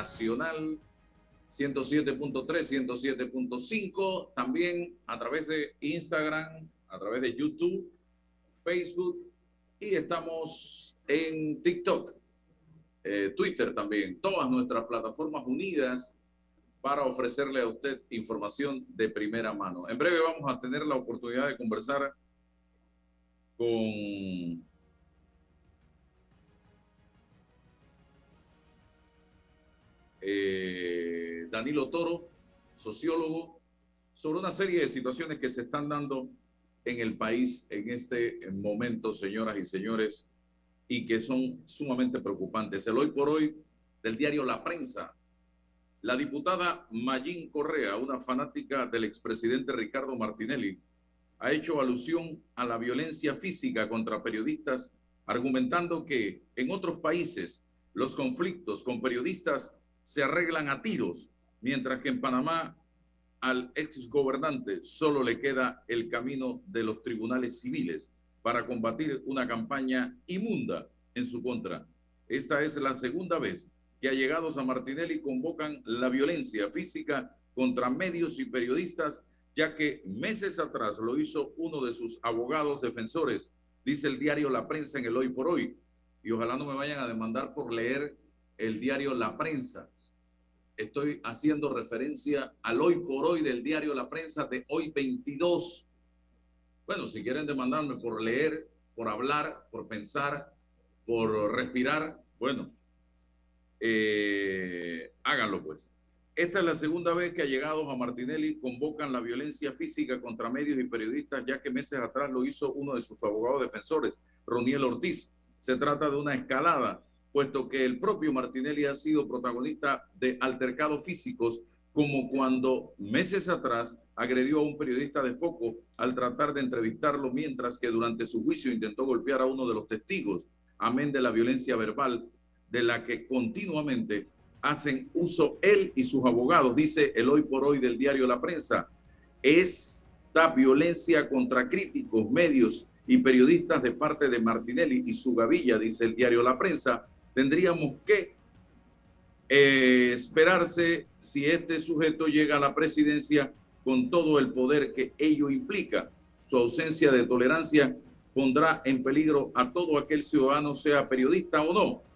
Nacional 107.3, 107.5. También a través de Instagram, a través de YouTube, Facebook y estamos en TikTok, eh, Twitter también. Todas nuestras plataformas unidas para ofrecerle a usted información de primera mano. En breve vamos a tener la oportunidad de conversar con eh, Danilo Toro, sociólogo, sobre una serie de situaciones que se están dando en el país en este momento, señoras y señores, y que son sumamente preocupantes. El hoy por hoy del diario La Prensa la diputada Mayín Correa, una fanática del expresidente Ricardo Martinelli, ha hecho alusión a la violencia física contra periodistas, argumentando que en otros países los conflictos con periodistas se arreglan a tiros, mientras que en Panamá al exgobernante solo le queda el camino de los tribunales civiles para combatir una campaña inmunda en su contra. Esta es la segunda vez que allegados a Martinelli convocan la violencia física contra medios y periodistas, ya que meses atrás lo hizo uno de sus abogados defensores, dice el diario La Prensa en el Hoy por Hoy. Y ojalá no me vayan a demandar por leer el diario La Prensa. Estoy haciendo referencia al Hoy por Hoy del diario La Prensa de hoy 22. Bueno, si quieren demandarme por leer, por hablar, por pensar, por respirar, bueno, eh, háganlo pues. Esta es la segunda vez que allegados a Martinelli convocan la violencia física contra medios y periodistas, ya que meses atrás lo hizo uno de sus abogados defensores, Roniel Ortiz. Se trata de una escalada, puesto que el propio Martinelli ha sido protagonista de altercados físicos, como cuando meses atrás agredió a un periodista de foco al tratar de entrevistarlo, mientras que durante su juicio intentó golpear a uno de los testigos, amén de la violencia verbal de la que continuamente hacen uso él y sus abogados, dice el hoy por hoy del diario La Prensa. Esta violencia contra críticos, medios y periodistas de parte de Martinelli y su gavilla, dice el diario La Prensa, tendríamos que eh, esperarse si este sujeto llega a la presidencia con todo el poder que ello implica. Su ausencia de tolerancia pondrá en peligro a todo aquel ciudadano, sea periodista o no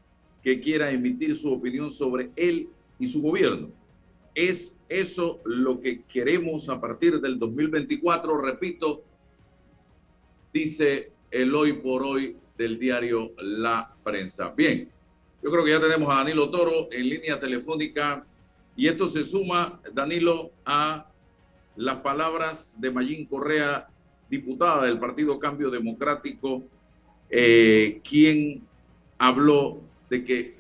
que quiera emitir su opinión sobre él y su gobierno. Es eso lo que queremos a partir del 2024, repito, dice el hoy por hoy del diario La Prensa. Bien, yo creo que ya tenemos a Danilo Toro en línea telefónica y esto se suma, Danilo, a las palabras de Mayín Correa, diputada del Partido Cambio Democrático, eh, quien habló de que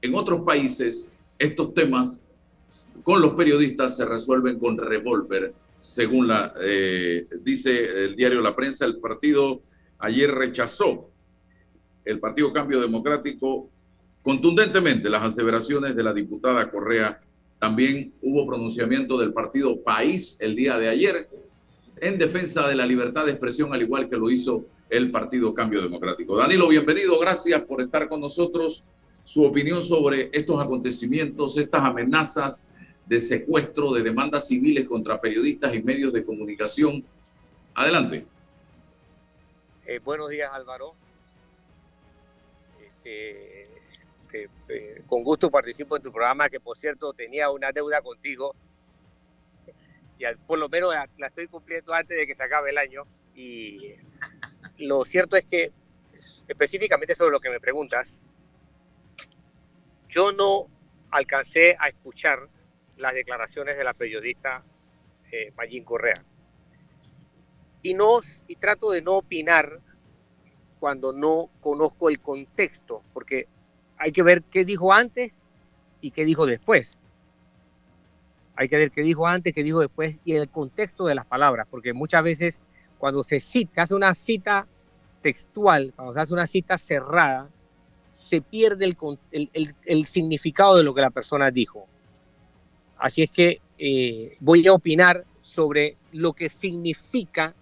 en otros países estos temas con los periodistas se resuelven con revólver, según la, eh, dice el diario La Prensa. El partido ayer rechazó, el Partido Cambio Democrático, contundentemente las aseveraciones de la diputada Correa. También hubo pronunciamiento del partido País el día de ayer en defensa de la libertad de expresión, al igual que lo hizo el Partido Cambio Democrático. Danilo, bienvenido, gracias por estar con nosotros. Su opinión sobre estos acontecimientos, estas amenazas de secuestro, de demandas civiles contra periodistas y medios de comunicación. Adelante. Eh, buenos días, Álvaro. Este, eh, con gusto participo en tu programa, que por cierto tenía una deuda contigo y por lo menos la, estoy cumpliendo antes de que se acabe el año. Y lo cierto es que, específicamente sobre lo que me preguntas, yo no alcancé a escuchar las declaraciones de la periodista eh, Correa. Y, no, y trato de no opinar cuando no conozco el contexto, porque hay que ver qué dijo antes y qué dijo después. Hay que ver qué dijo antes, qué dijo después y el contexto de las palabras, porque muchas veces cuando se cita, hace una cita textual, cuando se hace una cita cerrada, se pierde el, significado de lo que la persona dijo. Así es que eh, voy a opinar sobre lo que significa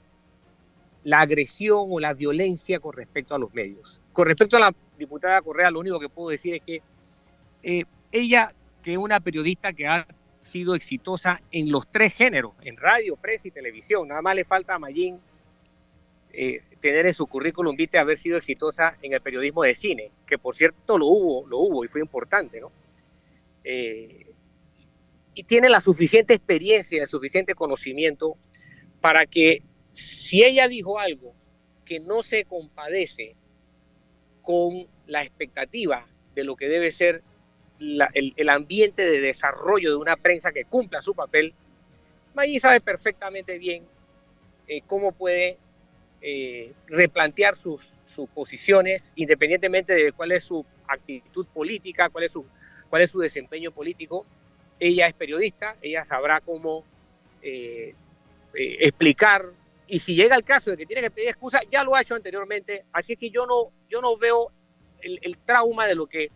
la agresión o la violencia con respecto a los medios. Con respecto a la diputada Correa, lo único que puedo decir es que eh, ella, que es una periodista que ha sido exitosa en los tres géneros, en radio, prensa y televisión. Nada más le falta a Mayín eh, tener en su currículum vitae haber sido exitosa en el periodismo de cine, que por cierto lo hubo, lo hubo y fue importante, ¿no? Eh, y tiene la suficiente experiencia, el suficiente conocimiento para que si ella dijo algo que no se compadece con la expectativa de lo que debe ser el, ambiente de desarrollo de una prensa que cumpla su papel, Maggi sabe perfectamente bien eh, cómo puede eh, replantear sus, sus, posiciones, independientemente de cuál es su actitud política, cuál es su, cuál es su desempeño político. Ella es periodista, ella sabrá cómo eh, explicar y si llega el caso de que tiene que pedir excusa, ya lo ha hecho anteriormente, así que yo no, yo no veo el, trauma de lo que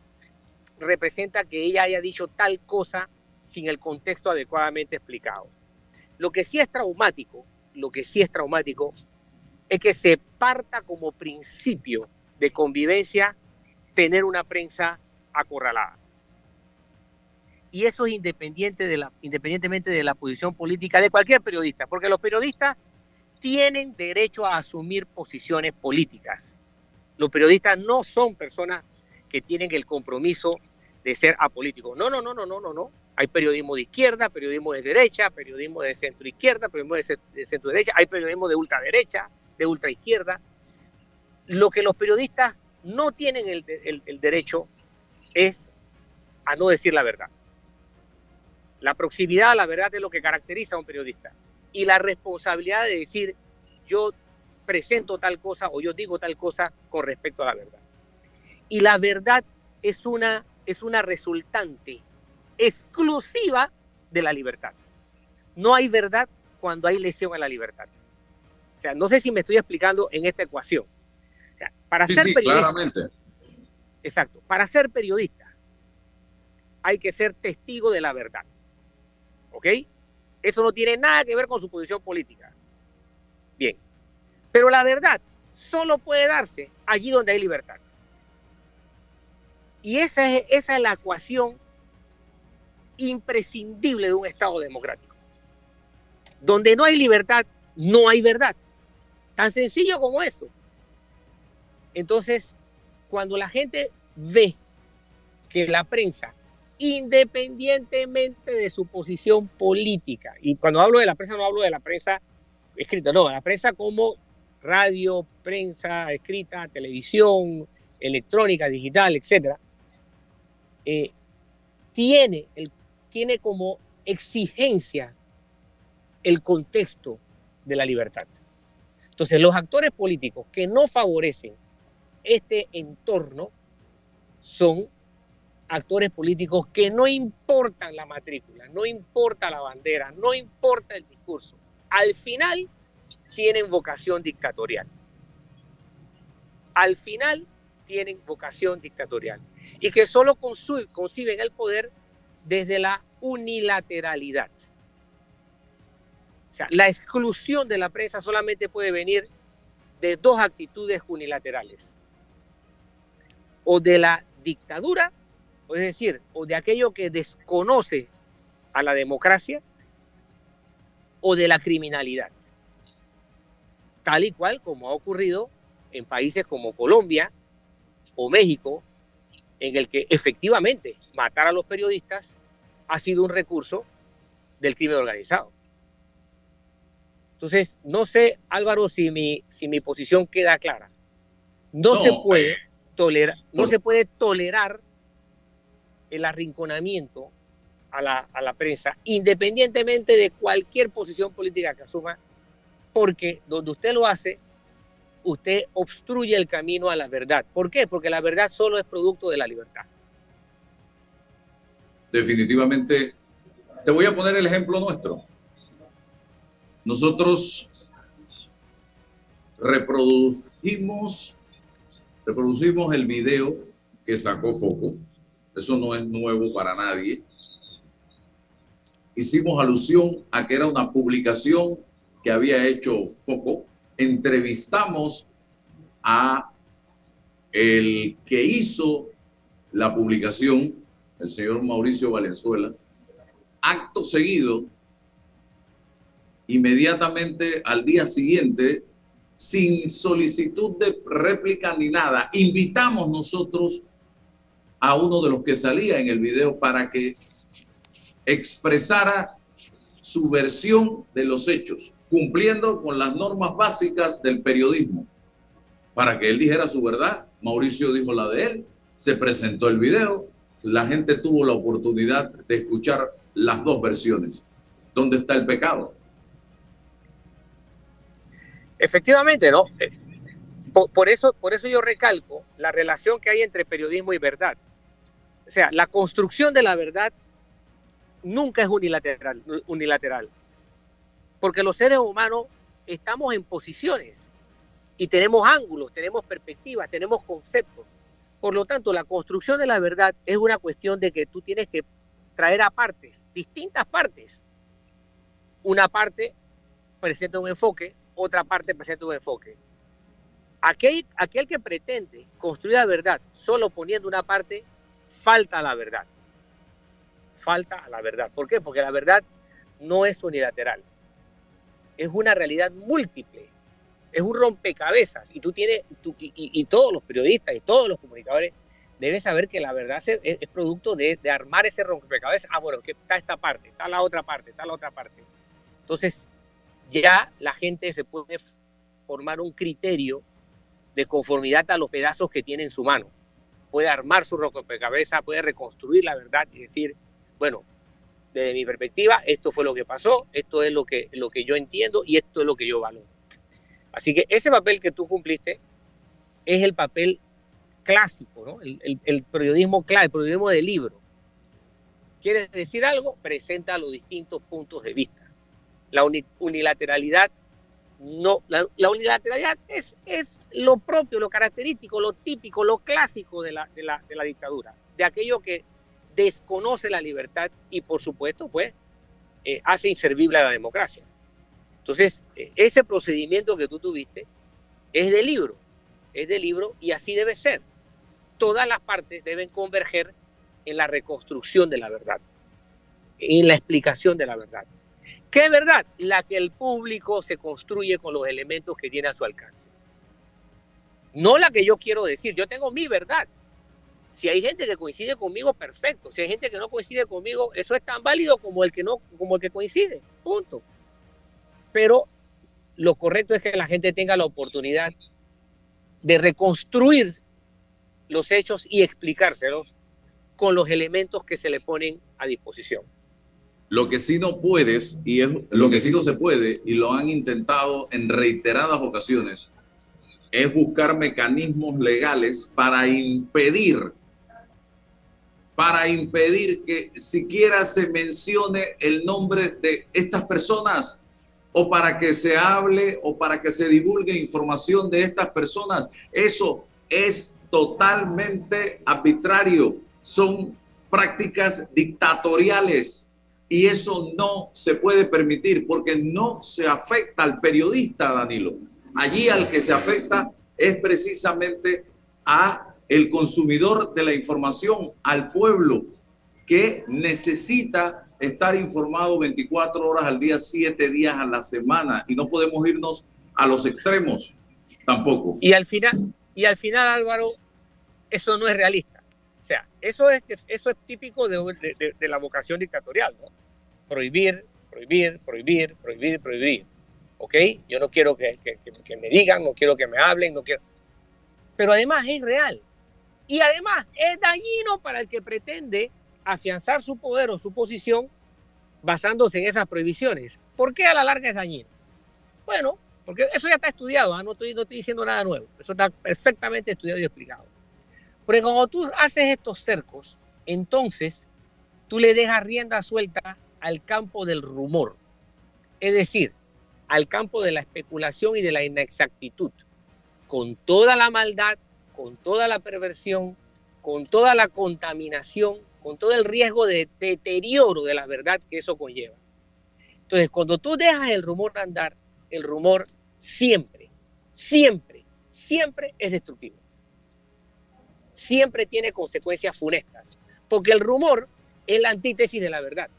representa que ella haya dicho tal cosa sin el contexto adecuadamente explicado. Lo que sí es traumático, lo que sí es traumático es que se parta como principio de convivencia tener una prensa acorralada. Y eso es independiente de la, independientemente de la posición política de cualquier periodista, porque los periodistas tienen derecho a asumir posiciones políticas. Los periodistas no son personas que tienen el compromiso de ser apolítico. No, no, no, no, no, no, no. Hay periodismo de izquierda, periodismo de derecha, periodismo de centro izquierda, periodismo de, centro derecha, hay periodismo de ultraderecha, de ultraizquierda. Lo que los periodistas no tienen el, el derecho es a no decir la verdad. La proximidad a la verdad es lo que caracteriza a un periodista. Y la responsabilidad de decir yo presento tal cosa o yo digo tal cosa con respecto a la verdad. Y la verdad es una, es una resultante exclusiva de la libertad. No hay verdad cuando hay lesión a la libertad. O sea, no sé si me estoy explicando en esta ecuación. para ser periodista, claramente. Exacto. Para ser periodista hay que ser testigo de la verdad. ¿Ok? Eso no tiene nada que ver con su posición política. Pero la verdad solo puede darse allí donde hay libertad. Y esa es, esa es la ecuación imprescindible de un Estado democrático. Donde no hay libertad, no hay verdad. Tan sencillo como eso. Entonces, cuando la gente ve que la prensa, independientemente de su posición política, y cuando hablo de la prensa no hablo de la prensa escrita, no, la prensa como radio, prensa escrita, televisión, electrónica, digital, etcétera, eh, tiene, el, tiene como exigencia el contexto de la libertad. Entonces, los actores políticos que no favorecen este entorno son actores políticos que no importan la matrícula, no importa la bandera, no importa el discurso, al final tienen vocación dictatorial. Al final tienen vocación dictatorial y que solo conciben el poder desde la unilateralidad. O sea, la exclusión de la prensa solamente puede venir de dos actitudes unilaterales. O de la dictadura, es decir, o de aquello que desconoce a la democracia, o de la criminalidad. Tal y cual como ha ocurrido en países como Colombia o México, en el que efectivamente matar a los periodistas ha sido un recurso del crimen organizado. Entonces, no sé, Álvaro, si mi, si mi posición queda clara. No, se puede eh, tolerar, no se puede tolerar el arrinconamiento a la, a la prensa, independientemente de cualquier posición política que asuma, porque donde usted lo hace, usted obstruye el camino a la verdad. ¿Por qué? Porque la verdad solo es producto de la libertad. Definitivamente, te voy a poner el ejemplo nuestro. Nosotros reproducimos, reproducimos el video que sacó Foco. Eso no es nuevo para nadie. Hicimos alusión a que era una publicación que había hecho Foco entrevistamos a el que hizo la publicación, el señor Mauricio Valenzuela, acto seguido, inmediatamente al día siguiente, sin solicitud de réplica ni nada, invitamos nosotros a uno de los que salía en el video para que expresara su versión de los hechos cumpliendo con las normas básicas del periodismo. Para que él dijera su verdad, Mauricio dijo la de él, se presentó el video, la gente tuvo la oportunidad de escuchar las dos versiones. ¿Dónde está el pecado? Efectivamente, ¿no? Eh, por, eso, por eso yo recalco la relación que hay entre periodismo y verdad. O sea, la construcción de la verdad nunca es unilateral. unilateral porque los seres humanos estamos en posiciones y tenemos ángulos, tenemos perspectivas, tenemos conceptos. Por lo tanto, la construcción de la verdad es una cuestión de que tú tienes que traer a partes, distintas partes. Una parte presenta un enfoque, otra parte presenta un enfoque. Aquel, aquel que pretende construir la verdad solo poniendo una parte, falta la verdad. Falta la verdad. ¿Por qué? Porque la verdad no es unilateral es una realidad múltiple, es un rompecabezas y tú tienes, y, todos los periodistas y todos los comunicadores deben saber que la verdad es, es producto de, armar ese rompecabezas. Ah, bueno, que está esta parte, está la otra parte, está la otra parte. Entonces, ya la gente se puede formar un criterio de conformidad a los pedazos que tiene en su mano. Puede armar su rompecabezas, puede reconstruir la verdad y decir, bueno, desde mi perspectiva, esto fue lo que pasó, esto es lo que, lo que yo entiendo y esto es lo que yo valoro. Así que ese papel que tú cumpliste es el papel clásico, ¿no? el, periodismo clave, el periodismo de libro. ¿Quieres decir algo? Presenta los distintos puntos de vista. La unilateralidad no, la, unilateralidad es, es lo propio, lo característico, lo típico, lo clásico de la, de la, de la dictadura, de aquello que desconoce la libertad y por supuesto pues eh, hace inservible a la democracia. Entonces, eh, ese procedimiento que tú tuviste es de libro, es de libro y así debe ser. Todas las partes deben converger en la reconstrucción de la verdad, en la explicación de la verdad. ¿Qué verdad? La que el público se construye con los elementos que tiene a su alcance. No la que yo quiero decir, yo tengo mi verdad, si hay gente que coincide conmigo, perfecto. Si hay gente que no coincide conmigo, eso es tan válido como el que no, como el que coincide. Punto. Pero lo correcto es que la gente tenga la oportunidad de reconstruir los hechos y explicárselos con los elementos que se le ponen a disposición. Lo que sí no puedes, y lo que sí no se puede, y lo han intentado en reiteradas ocasiones, es buscar mecanismos legales para impedir para impedir que siquiera se mencione el nombre de estas personas o para que se hable o para que se divulgue información de estas personas. Eso es totalmente arbitrario. Son prácticas dictatoriales y eso no se puede permitir porque no se afecta al periodista, Danilo. Allí al que se afecta es precisamente a el consumidor de la información, al pueblo que necesita estar informado 24 horas al día, 7 días a la semana y no podemos irnos a los extremos tampoco. Y al final, y al final Álvaro, eso no es realista. O sea, eso es, eso es típico de, la vocación dictatorial, ¿no? Prohibir, prohibir, prohibir, prohibir, prohibir. ¿Ok? Yo no quiero que, que, que me digan, no quiero que me hablen, no quiero... Pero además es real. Y además es dañino para el que pretende afianzar su poder o su posición basándose en esas prohibiciones. ¿Por qué a la larga es dañino? Bueno, porque eso ya está estudiado, ¿ah? no, estoy, no estoy diciendo nada nuevo, eso está perfectamente estudiado y explicado. Porque cuando tú haces estos cercos, entonces tú le dejas rienda suelta al campo del rumor, es decir, al campo de la especulación y de la inexactitud, con toda la maldad, con toda la perversión, con toda la contaminación con todo el riesgo de deterioro de la verdad que eso conlleva. Entonces, cuando tú dejas el rumor andar, el rumor siempre, siempre, siempre es destructivo. Siempre tiene consecuencias funestas, porque el rumor es la antítesis de la verdad.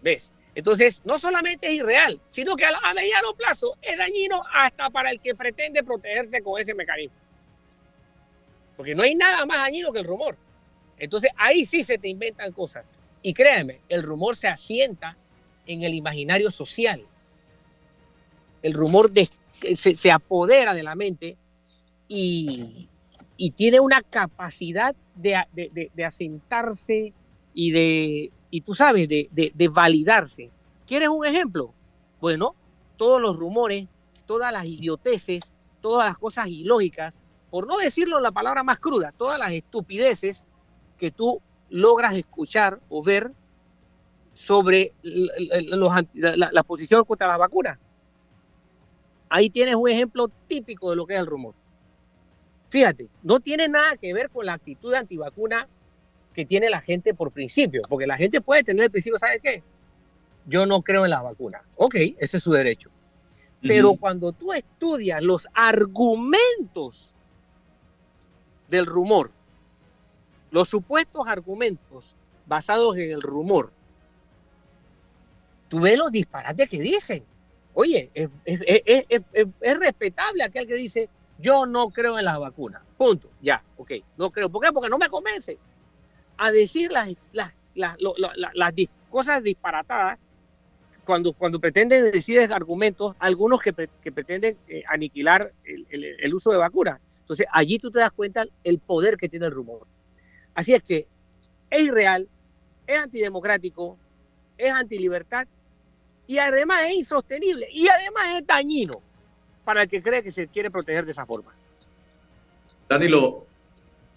¿Ves? Entonces, no solamente es irreal, sino que a, a mediano plazo es dañino hasta para el que pretende protegerse con ese mecanismo. Porque no hay nada más dañino que el rumor. Entonces ahí sí se te inventan cosas. Y créeme, el rumor se asienta en el imaginario social. El rumor se, apodera de la mente y, tiene una capacidad de, asentarse y de, y tú sabes, de, de validarse. ¿Quieres un ejemplo? Bueno, todos los rumores, todas las idioteces, todas las cosas ilógicas, por no decirlo la palabra más cruda, todas las estupideces que tú logras escuchar o ver sobre la, posición contra las vacunas. Ahí tienes un ejemplo típico de lo que es el rumor. Fíjate, no tiene nada que ver con la actitud antivacuna que tiene la gente por principio, porque la gente puede tener el principio, ¿sabe qué? Yo no creo en las vacunas. Ok, ese es su derecho. Pero cuando tú estudias los argumentos del rumor los supuestos argumentos basados en el rumor, tú ves los disparates que dicen. Oye, es, respetable aquel que dice, yo no creo en las vacunas. Punto. Ya, ok. No creo. ¿Por qué? Porque no me convence. A decir las, las, las, cosas disparatadas cuando, cuando pretenden decir argumentos, algunos que, pretenden eh, aniquilar el, el, uso de vacunas. Entonces, allí tú te das cuenta el poder que tiene el rumor. Así es que es irreal, es antidemocrático, es antilibertad y además es insostenible y además es dañino para el que cree que se quiere proteger de esa forma. Danilo,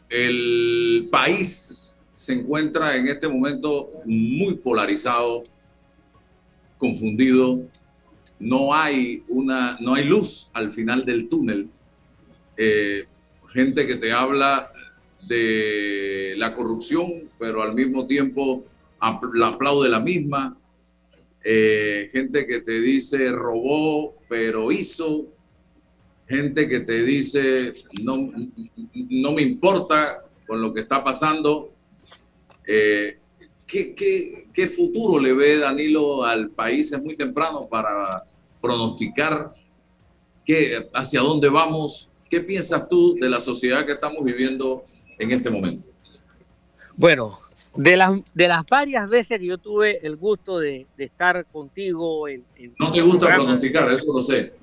el país se encuentra en este momento muy polarizado, confundido, no hay una, no hay luz al final del túnel. Eh, gente que te habla de la corrupción, pero al mismo tiempo la aplaude la misma. Eh, gente que te dice robó, pero hizo. Gente que te dice no, no me importa con lo que está pasando. Eh, ¿qué, qué, qué futuro le ve Danilo al país? Es muy temprano para pronosticar qué, hacia dónde vamos. ¿Qué piensas tú de la sociedad que estamos viviendo en este momento? Bueno, de las, de las varias veces que yo tuve el gusto de, estar contigo en, No te gusta pronosticar, eso lo sé.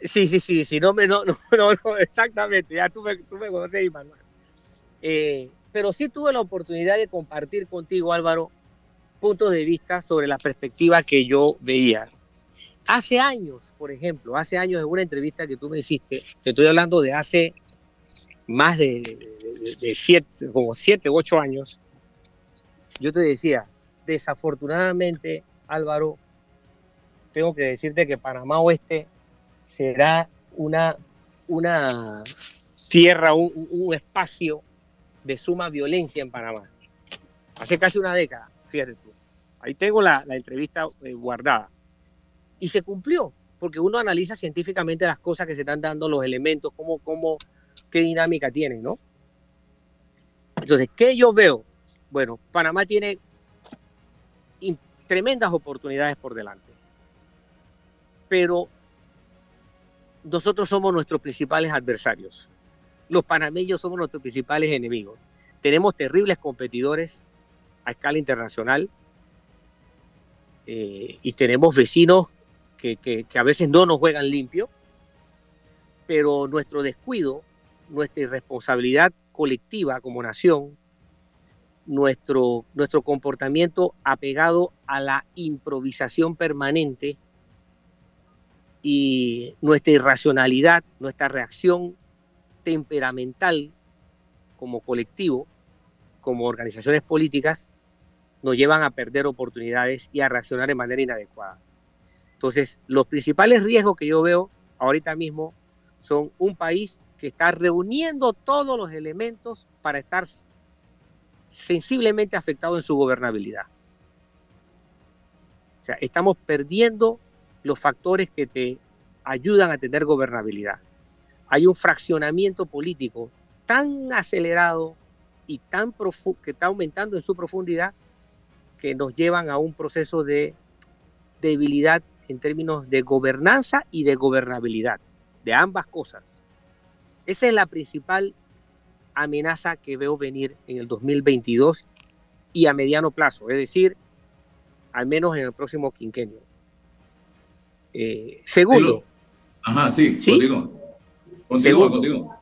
Sí, sí, sí, sí, no me, no, no, no exactamente, ya tú me, tú me conoces, Manuel. Eh, pero sí tuve la oportunidad de compartir contigo, Álvaro, puntos de vista sobre la perspectiva que yo veía. Hace años, por ejemplo, hace años en una entrevista que tú me hiciste, te estoy hablando de hace más de, siete, como siete u ocho años, yo te decía, desafortunadamente, Álvaro, tengo que decirte que Panamá Oeste será una, una tierra, un, espacio de suma violencia en Panamá. Hace casi una década, fíjate tú. Ahí tengo la, entrevista eh, guardada. Y se cumplió, porque uno analiza científicamente las cosas que se están dando, los elementos, cómo, cómo, qué dinámica tienen, ¿no? Entonces, ¿qué yo veo? Bueno, Panamá tiene tremendas oportunidades por delante, pero nosotros somos nuestros principales adversarios. Los panameños somos nuestros principales enemigos. Tenemos terribles competidores a escala internacional eh, y tenemos vecinos que, a veces no nos juegan limpio, pero nuestro descuido, nuestra irresponsabilidad colectiva como nación, nuestro, nuestro comportamiento apegado a la improvisación permanente y nuestra irracionalidad, nuestra reacción temperamental como colectivo, como organizaciones políticas, nos llevan a perder oportunidades y a reaccionar de manera inadecuada. Entonces, los principales riesgos que yo veo ahorita mismo son un país que está reuniendo todos los elementos para estar sensiblemente afectado en su gobernabilidad. O sea, estamos perdiendo los factores que te ayudan a tener gobernabilidad. Hay un fraccionamiento político tan acelerado y tan que está aumentando en su profundidad que nos llevan a un proceso de debilidad en términos de gobernanza y de gobernabilidad, de ambas cosas. Esa es la principal amenaza que veo venir en el 2022 y a mediano plazo, es decir, al menos en el próximo quinquenio. Eh, segundo. Ajá, sí, Continuo.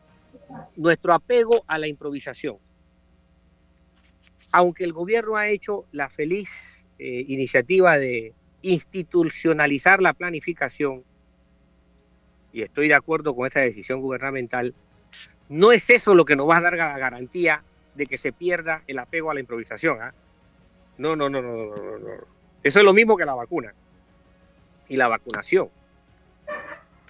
Nuestro apego a la improvisación. Aunque el gobierno ha hecho la feliz eh, iniciativa de institucionalizar la planificación, y estoy de acuerdo con esa decisión gubernamental, no es eso lo que nos va a dar la garantía de que se pierda el apego a la improvisación. ¿ah? No, no, no, no, no, no. Eso es lo mismo que la vacuna y la vacunación.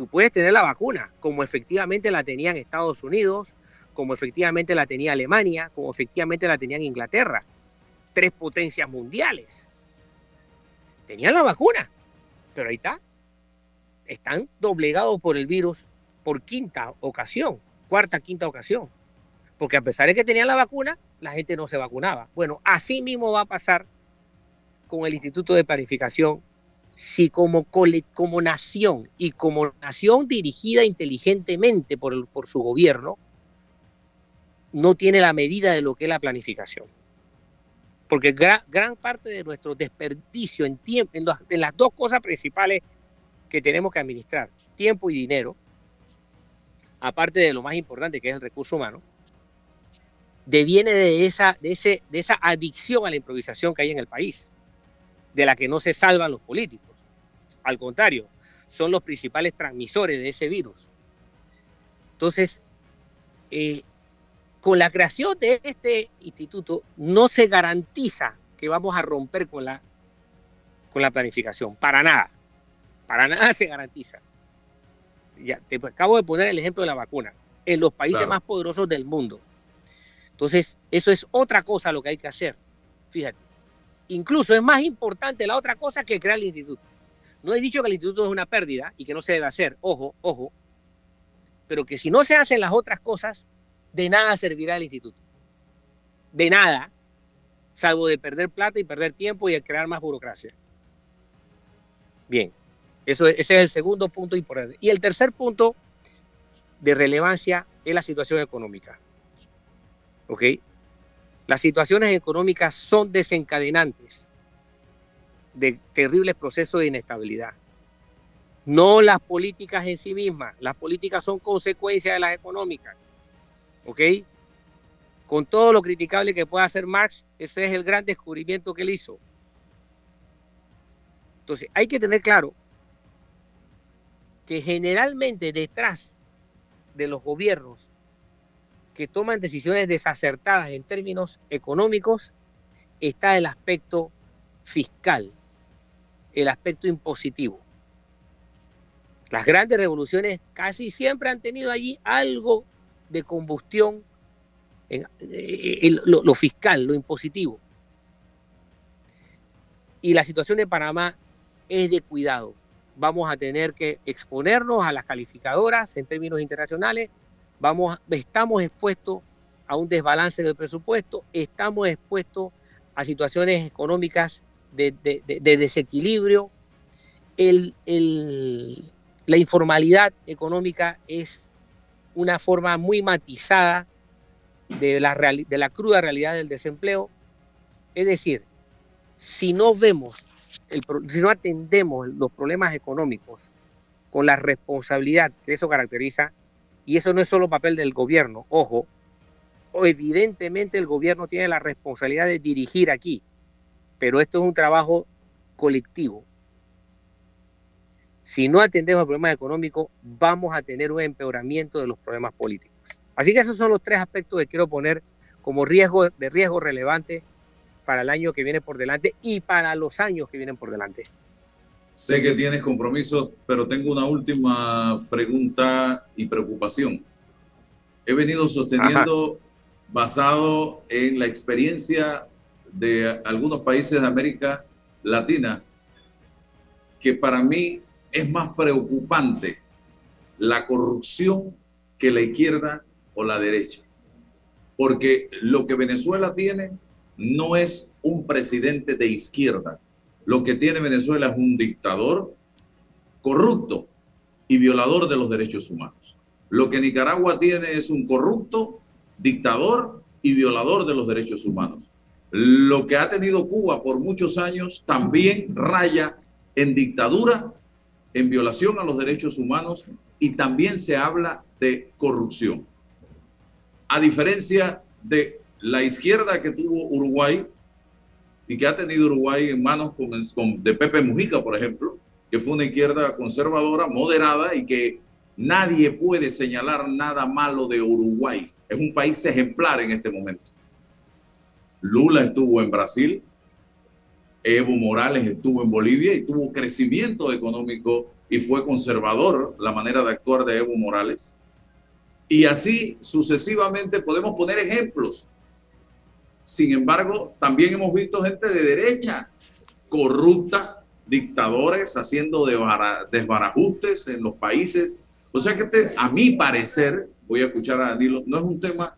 Tú puedes tener la vacuna, como efectivamente la tenían Estados Unidos, como efectivamente la tenía Alemania, como efectivamente la tenían Inglaterra. Tres potencias mundiales. Tenían la vacuna, pero ahí está. Están doblegados por el virus por quinta ocasión, cuarta, quinta ocasión. Porque a pesar de que tenían la vacuna, la gente no se vacunaba. Bueno, así mismo va a pasar con el Instituto de Planificación si como, como nación y como nación dirigida inteligentemente por, su gobierno, no tiene la medida de lo que es la planificación. Porque gran, parte de nuestro desperdicio en, tiempo, en, en las dos cosas principales que tenemos que administrar, tiempo y dinero, aparte de lo más importante que es el recurso humano, deviene de esa, de, ese, de esa adicción a la improvisación que hay en el país de la que no se salvan los políticos. Al contrario, son los principales transmisores de ese virus. Entonces, eh, con la creación de este instituto no se garantiza que vamos a romper con la, con la planificación, para nada, para nada se garantiza. Ya, te acabo de poner el ejemplo de la vacuna, en los países más poderosos del mundo. Entonces, eso es otra cosa lo que hay que hacer. Fíjate, Incluso es más importante la otra cosa que crear el instituto. No he dicho que el instituto es una pérdida y que no se debe hacer, ojo, ojo, pero que si no se hacen las otras cosas, de nada servirá el instituto. De nada, salvo de perder plata y perder tiempo y de crear más burocracia. Bien, eso, ese es el segundo punto importante. Y el tercer punto de relevancia es la situación económica. ¿Ok? Las situaciones económicas son desencadenantes de terribles procesos de inestabilidad. No las políticas en sí mismas, las políticas son consecuencia de las económicas. ¿Ok? Con todo lo criticable que pueda hacer Marx, ese es el gran descubrimiento que él hizo. Entonces, hay que tener claro que generalmente detrás de los gobiernos que toman decisiones desacertadas en términos económicos está el aspecto fiscal, el aspecto impositivo. Las grandes revoluciones casi siempre han tenido allí algo de combustión en, lo, fiscal, lo impositivo. Y la situación de Panamá es de cuidado. Vamos a tener que exponernos a las calificadoras en términos internacionales. Vamos, estamos expuestos a un desbalance del presupuesto, estamos expuestos a situaciones económicas de, desequilibrio. la informalidad económica es una forma muy matizada de la, de la cruda realidad del desempleo. Es decir, si no vemos, el, si no atendemos los problemas económicos con la responsabilidad que eso caracteriza, y eso no es solo papel del gobierno, ojo, evidentemente el gobierno tiene la responsabilidad de dirigir aquí, pero esto es un trabajo colectivo. Si no atendemos el problema económico, vamos a tener un empeoramiento de los problemas políticos. Así que esos son los tres aspectos que quiero poner como riesgo de riesgo relevante para el año que viene por delante y para los años que vienen por delante. Sé que tienes compromisos, pero tengo una última pregunta y preocupación. He venido sosteniendo basado en la experiencia de algunos países de América Latina, que para mí es más preocupante la corrupción que la izquierda o la derecha. Porque lo que Venezuela tiene no es un presidente de izquierda. Lo que tiene Venezuela es un dictador corrupto y violador de los derechos humanos. Lo que Nicaragua tiene es un corrupto dictador y violador de los derechos humanos. Lo que ha tenido Cuba por muchos años también raya en dictadura, en violación a los derechos humanos y también se habla de corrupción. A diferencia de la izquierda que tuvo Uruguay y que ha tenido Uruguay en manos de Pepe Mujica, por ejemplo, que fue una izquierda conservadora, moderada y que nadie puede señalar nada malo de Uruguay es un país ejemplar en este momento. Lula estuvo en Brasil, Evo Morales estuvo en Bolivia y tuvo crecimiento económico y fue conservador la manera de actuar de Evo Morales. Y así sucesivamente podemos poner ejemplos. Sin embargo, también hemos visto gente de derecha corrupta, dictadores haciendo desbarajustes en los países. O sea que este, a mi parecer, voy a escuchar a Danilo, no es un tema,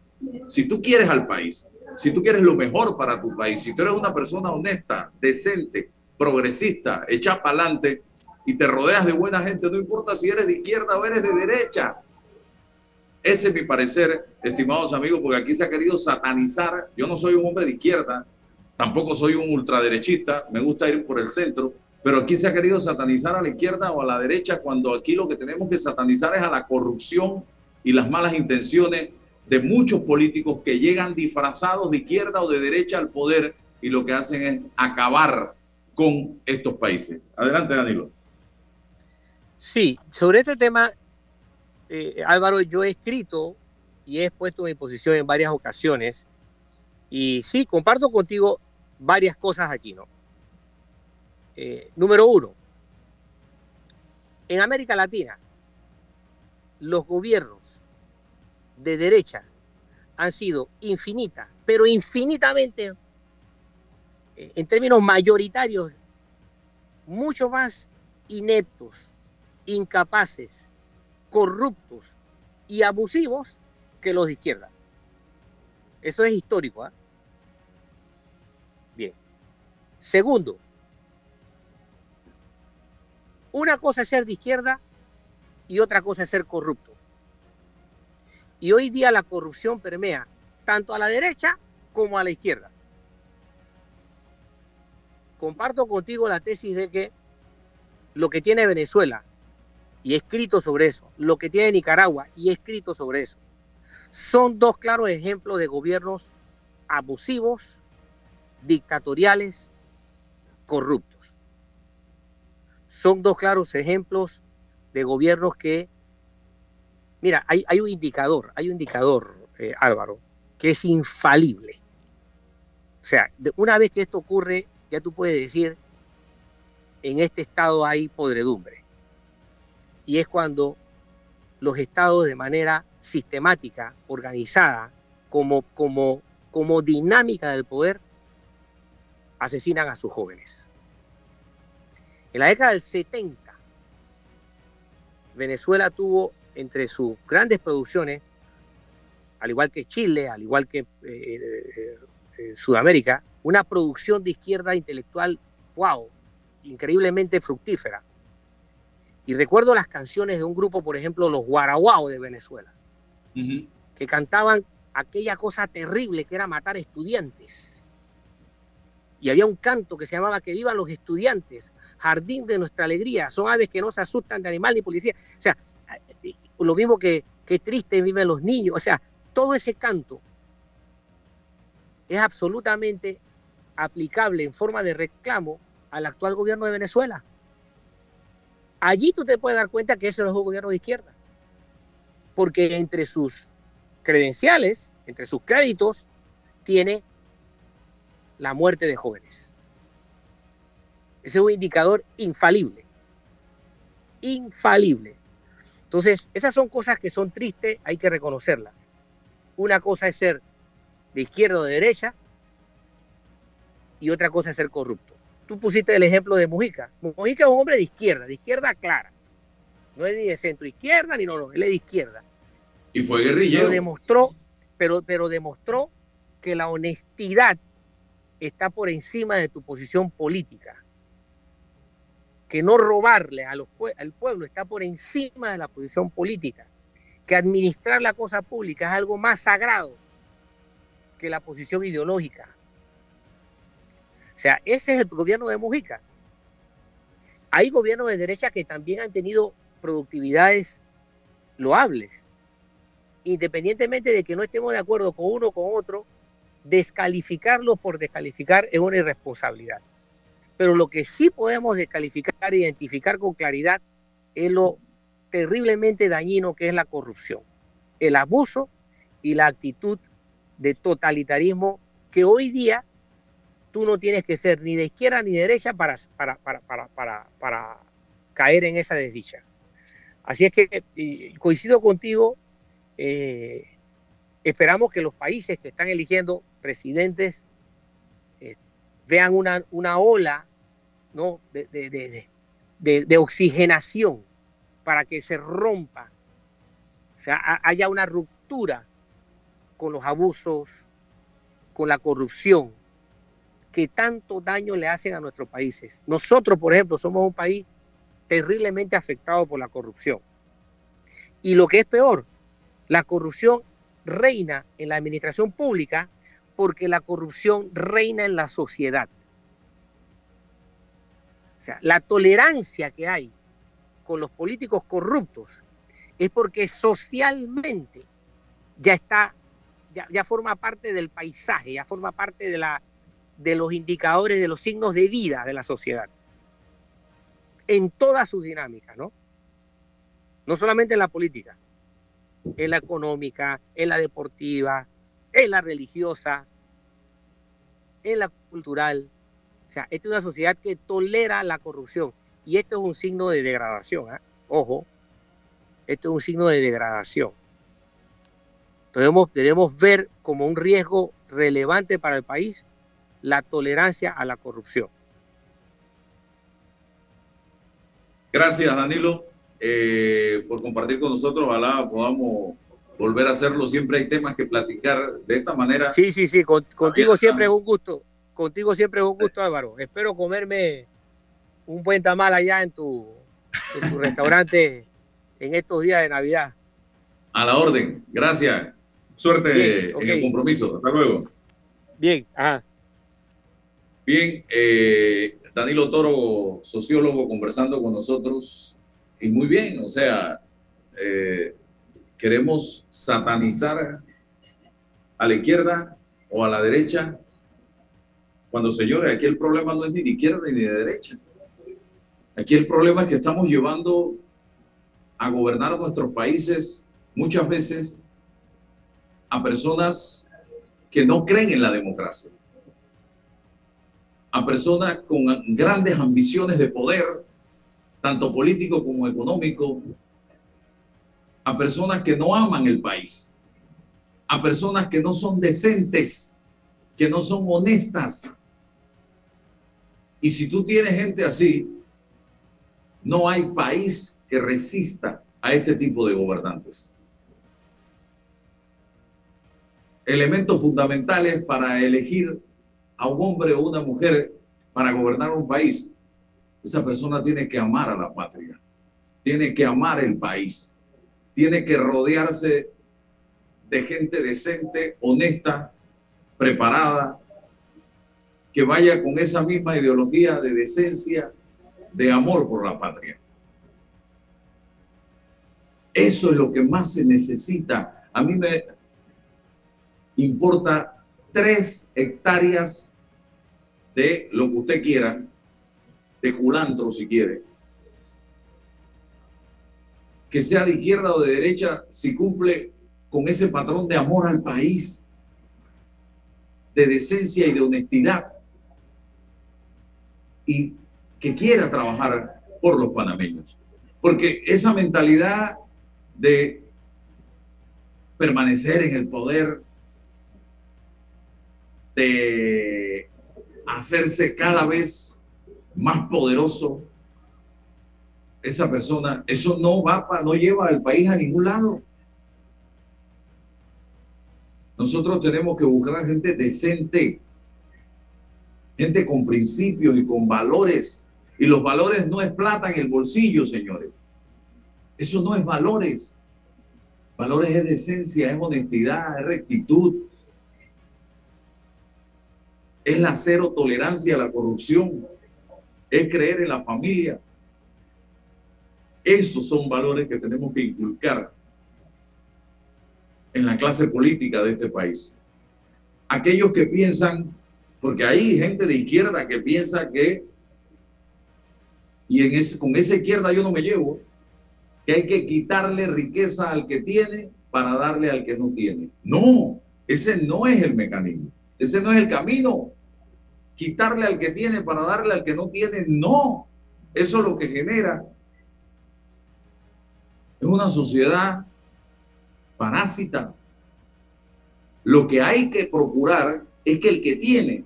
si tú quieres al país, si tú quieres lo mejor para tu país, si tú eres una persona honesta, decente, progresista, hecha para adelante y te rodeas de buena gente, no importa si eres de izquierda o eres de derecha. Ese es mi parecer, estimados amigos, porque aquí se ha querido satanizar. Yo no soy un hombre de izquierda, tampoco soy un ultraderechista, me gusta ir por el centro, pero aquí se ha querido satanizar a la izquierda o a la derecha cuando aquí lo que tenemos que satanizar es a la corrupción y las malas intenciones de muchos políticos que llegan disfrazados de izquierda o de derecha al poder y lo que hacen es acabar con estos países. Adelante, Danilo. Sí, sobre este tema, eh, Álvaro, yo he escrito y he expuesto mi posición en varias ocasiones y sí, comparto contigo varias cosas aquí, ¿no? Eh, número uno, en América Latina, los gobiernos de derecha han sido infinitas, pero infinitamente, eh, en términos mayoritarios, mucho más ineptos, incapaces, corruptos y abusivos que los de izquierda. Eso es histórico. ¿ah? Bien. Segundo, una cosa es ser de izquierda y otra cosa es ser corrupto. Y hoy día la corrupción permea tanto a la derecha como a la izquierda. Comparto contigo la tesis de que lo que tiene Venezuela, y he escrito sobre eso, lo que tiene Nicaragua, y he escrito sobre eso, son dos claros ejemplos de gobiernos abusivos, dictatoriales, corruptos. Son dos claros ejemplos de gobiernos que, mira, hay, un indicador, hay un indicador, eh, Álvaro, que es infalible. O sea, una vez que esto ocurre, ya tú puedes decir, en este estado hay podredumbre. Y es cuando los estados de manera sistemática, organizada, como, como, como dinámica del poder, asesinan a sus jóvenes. En la década del 70, Venezuela tuvo entre sus grandes producciones, al igual que Chile, al igual que eh, eh, eh, Sudamérica, una producción de izquierda intelectual, wow, increíblemente fructífera. Y recuerdo las canciones de un grupo, por ejemplo, los Guaraguao de Venezuela, que cantaban aquella cosa terrible que era matar estudiantes. Y había un canto que se llamaba Que vivan los estudiantes, jardín de nuestra alegría. Son aves que no se asustan de animal ni policía. O sea, lo mismo que, que triste viven los niños. O sea, todo ese canto es absolutamente aplicable en forma de reclamo al actual gobierno de Venezuela. Allí tú te puedes dar cuenta que ese es un gobierno de izquierda. Porque entre sus credenciales, entre sus créditos, tiene la muerte de jóvenes. Ese es un indicador infalible. Infalible. Entonces, esas son cosas que son tristes, hay que reconocerlas. Una cosa es ser de izquierda o de derecha y otra cosa es ser corrupto. Tú pusiste el ejemplo de Mujica. Mujica es un hombre de izquierda, de izquierda clara. No es ni de centro izquierda ni no, no, él es de izquierda. Y fue guerrillero. Pero demostró, pero, pero demostró que la honestidad está por encima de tu posición política que no robarle a los, al pueblo está por encima de la posición política, que administrar la cosa pública es algo más sagrado que la posición ideológica. Sea, ese es el gobierno de Mujica. Hay gobiernos de derecha que también han tenido productividades loables. Independientemente de que no estemos de acuerdo con uno o con otro, descalificarlo por descalificar es una irresponsabilidad. Pero lo que sí podemos descalificar e identificar con claridad es lo terriblemente dañino que es la corrupción, el abuso y la actitud de totalitarismo que hoy día tú no tienes que ser ni de izquierda ni de derecha para, para, para, para caer en esa desdicha. Así es que coincido contigo, eh, esperamos que los países que están eligiendo presidentes vean una, una ola ¿no? de, de, de, oxigenación para que se rompa, o sea, haya una ruptura con los abusos, con la corrupción, que tanto daño le hacen a nuestros países. Nosotros, por ejemplo, somos un país terriblemente afectado por la corrupción. Y lo que es peor, la corrupción reina en la administración pública porque la corrupción reina en la sociedad. O sea, la tolerancia que hay con los políticos corruptos es porque socialmente ya está, ya, forma parte del paisaje, ya forma parte de, la, de los indicadores, de los signos de vida de la sociedad. En todas sus dinámicas, ¿no? No solamente en la política, en la económica, en la deportiva, en la religiosa, en la cultural. O sea, esta es una sociedad que tolera la corrupción y esto es un signo de degradación. ¿eh? Ojo, esto es un signo de degradación. Debemos, debemos ver como un riesgo relevante para el país la tolerancia a la corrupción. Gracias, Danilo, eh, por compartir con nosotros. Ojalá podamos volver a hacerlo. Siempre hay temas que platicar de esta manera. Sí, sí, sí. contigo siempre es un gusto. Contigo siempre es un gusto, Álvaro. Espero comerme un buen tamal allá en tu, tu restaurante en estos días de Navidad. A la orden. Gracias. Suerte en el compromiso. Hasta luego. Bien, ajá. Bien, eh, Danilo Toro, sociólogo, conversando con nosotros. Y muy bien, o sea, eh, queremos satanizar a la izquierda o a la derecha, cuando señores, aquí el problema no es ni de izquierda ni de derecha. Aquí el problema es que estamos llevando a gobernar nuestros países muchas veces a personas que no creen en la democracia, a personas con grandes ambiciones de poder, tanto político como económico, a personas que no aman el país, a personas que no son decentes, que no son honestas. Y si tú tienes gente así, no hay país que resista a este tipo de gobernantes. Elementos fundamentales para elegir a un hombre o una mujer para gobernar un país. Esa persona tiene que amar a la patria, tiene que amar el país, tiene que rodearse de gente decente, honesta, preparada, que vaya con esa misma ideología de decencia, de amor por la patria. Eso es lo que más se necesita. A mí me importa tres hectáreas de lo que usted quiera, de culantro si quiere. Que sea de izquierda o de derecha, si cumple con ese patrón de amor al país, de decencia y de honestidad, y que quiera trabajar por los panameños. Porque esa mentalidad de permanecer en el poder, de hacerse cada vez más poderoso, esa persona, eso no va, no lleva al país a ningún lado. Nosotros tenemos que buscar gente decente, gente con principios y con valores. Y los valores no es plata en el bolsillo, señores. Eso no es valores. Valores es decencia, es honestidad, es rectitud. Es la cero tolerancia a la corrupción. Es creer en la familia. Esos son valores que tenemos que inculcar en la clase política de este país. Aquellos que piensan, porque hay gente de izquierda que piensa que, y en ese, con esa izquierda yo no me llevo, que hay que quitarle riqueza al que tiene para darle al que no tiene. No, ese no es el mecanismo, ese no es el camino. Quitarle al que tiene para darle al que no tiene, no. Eso es lo que genera es una sociedad parásita. Lo que hay que procurar es que el que tiene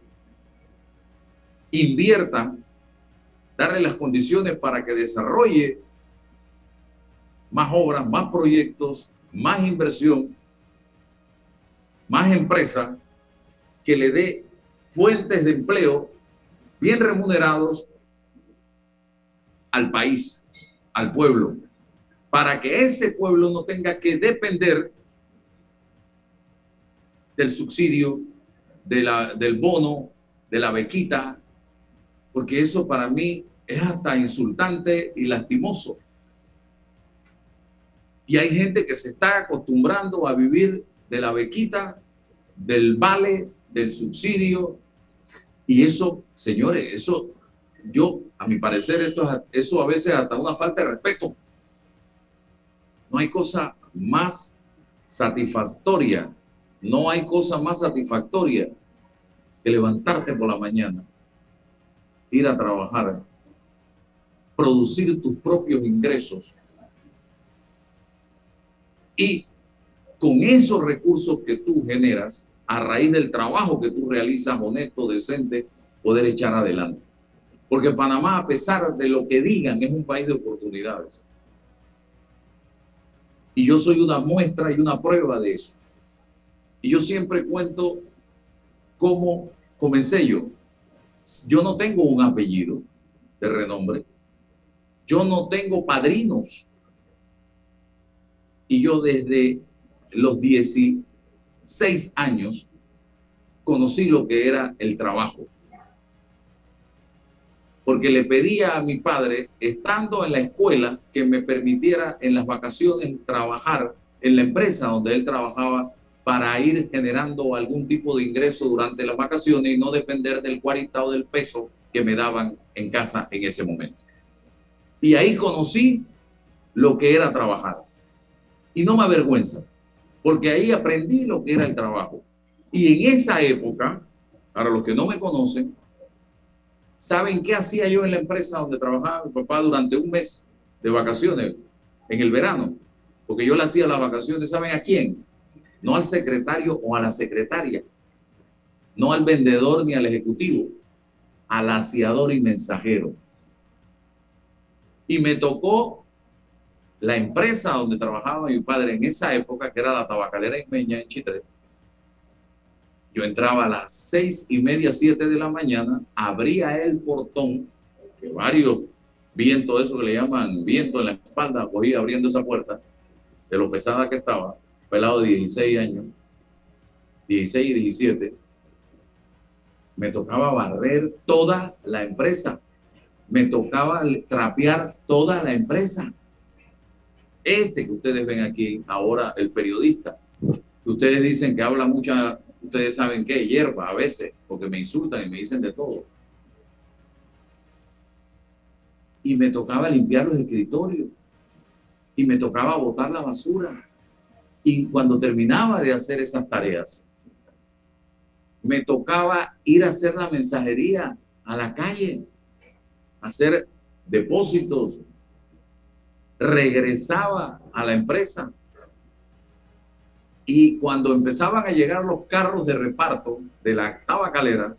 invierta, darle las condiciones para que desarrolle más obras, más proyectos, más inversión, más empresa, que le dé fuentes de empleo bien remunerados al país, al pueblo, para que ese pueblo no tenga que depender del subsidio, de la, del bono, de la bequita, porque eso para mí es hasta insultante y lastimoso. Y hay gente que se está acostumbrando a vivir de la bequita, del vale, del subsidio. Y eso, señores, eso, yo, a mi parecer, esto, eso a veces hasta una falta de respeto. No hay cosa más satisfactoria, no hay cosa más satisfactoria que levantarte por la mañana, ir a trabajar, producir tus propios ingresos y con esos recursos que tú generas, a raíz del trabajo que tú realizas honesto, decente, poder echar adelante. Porque Panamá, a pesar de lo que digan, es un país de oportunidades. Y yo soy una muestra y una prueba de eso. Y yo siempre cuento cómo comencé yo. Yo no tengo un apellido de renombre. Yo no tengo padrinos y yo desde los 16 años conocí lo que era el trabajo. Porque le pedía a mi padre, estando en la escuela, que me permitiera en las vacaciones trabajar en la empresa donde él trabajaba para ir generando algún tipo de ingreso durante las vacaciones y no depender del cuarenta o del peso que me daban en casa en ese momento. Y ahí conocí lo que era trabajar. Y no me avergüenza, porque ahí aprendí lo que era el trabajo. Y en esa época, para los que no me conocen, ¿saben qué hacía yo en la empresa donde trabajaba mi papá durante un mes de vacaciones en el verano? Porque yo le hacía las vacaciones, ¿saben a quién? No al secretario o a la secretaria, no al vendedor ni al ejecutivo, al aseador y mensajero. Y me tocó la empresa donde trabajaba mi padre en esa época, que era la tabacalera Ismeña en Chitre. Yo entraba a las seis y media, siete de la mañana, abría el portón, que varios vientos, eso que le llaman viento en la espalda, cogía abriendo esa puerta, de lo pesada que estaba, pelado de 16 años, 16 y 17, me tocaba barrer toda la empresa, me tocaba trapear toda la empresa. Este que ustedes ven aquí ahora, el periodista, que ustedes dicen que habla mucha, ustedes saben qué, hierba a veces, porque me insultan y me dicen de todo. Y me tocaba limpiar los escritorios, y me tocaba botar la basura. Y cuando terminaba de hacer esas tareas, me tocaba ir a hacer la mensajería a la calle, hacer depósitos, regresaba a la empresa. Y cuando empezaban a llegar los carros de reparto de la tabacalera,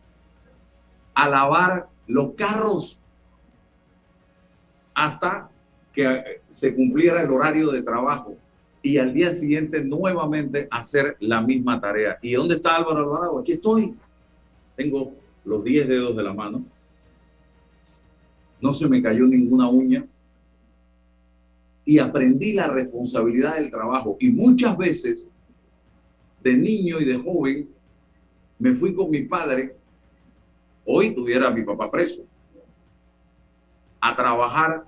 a lavar los carros hasta que se cumpliera el horario de trabajo y al día siguiente nuevamente hacer la misma tarea. ¿Y dónde está Álvaro Alvarado? Aquí estoy. Tengo los 10 dedos de la mano. No se me cayó ninguna uña. Y aprendí la responsabilidad del trabajo. Y muchas veces, de niño y de joven, me fui con mi padre. Hoy tuviera mi papá preso. A trabajar,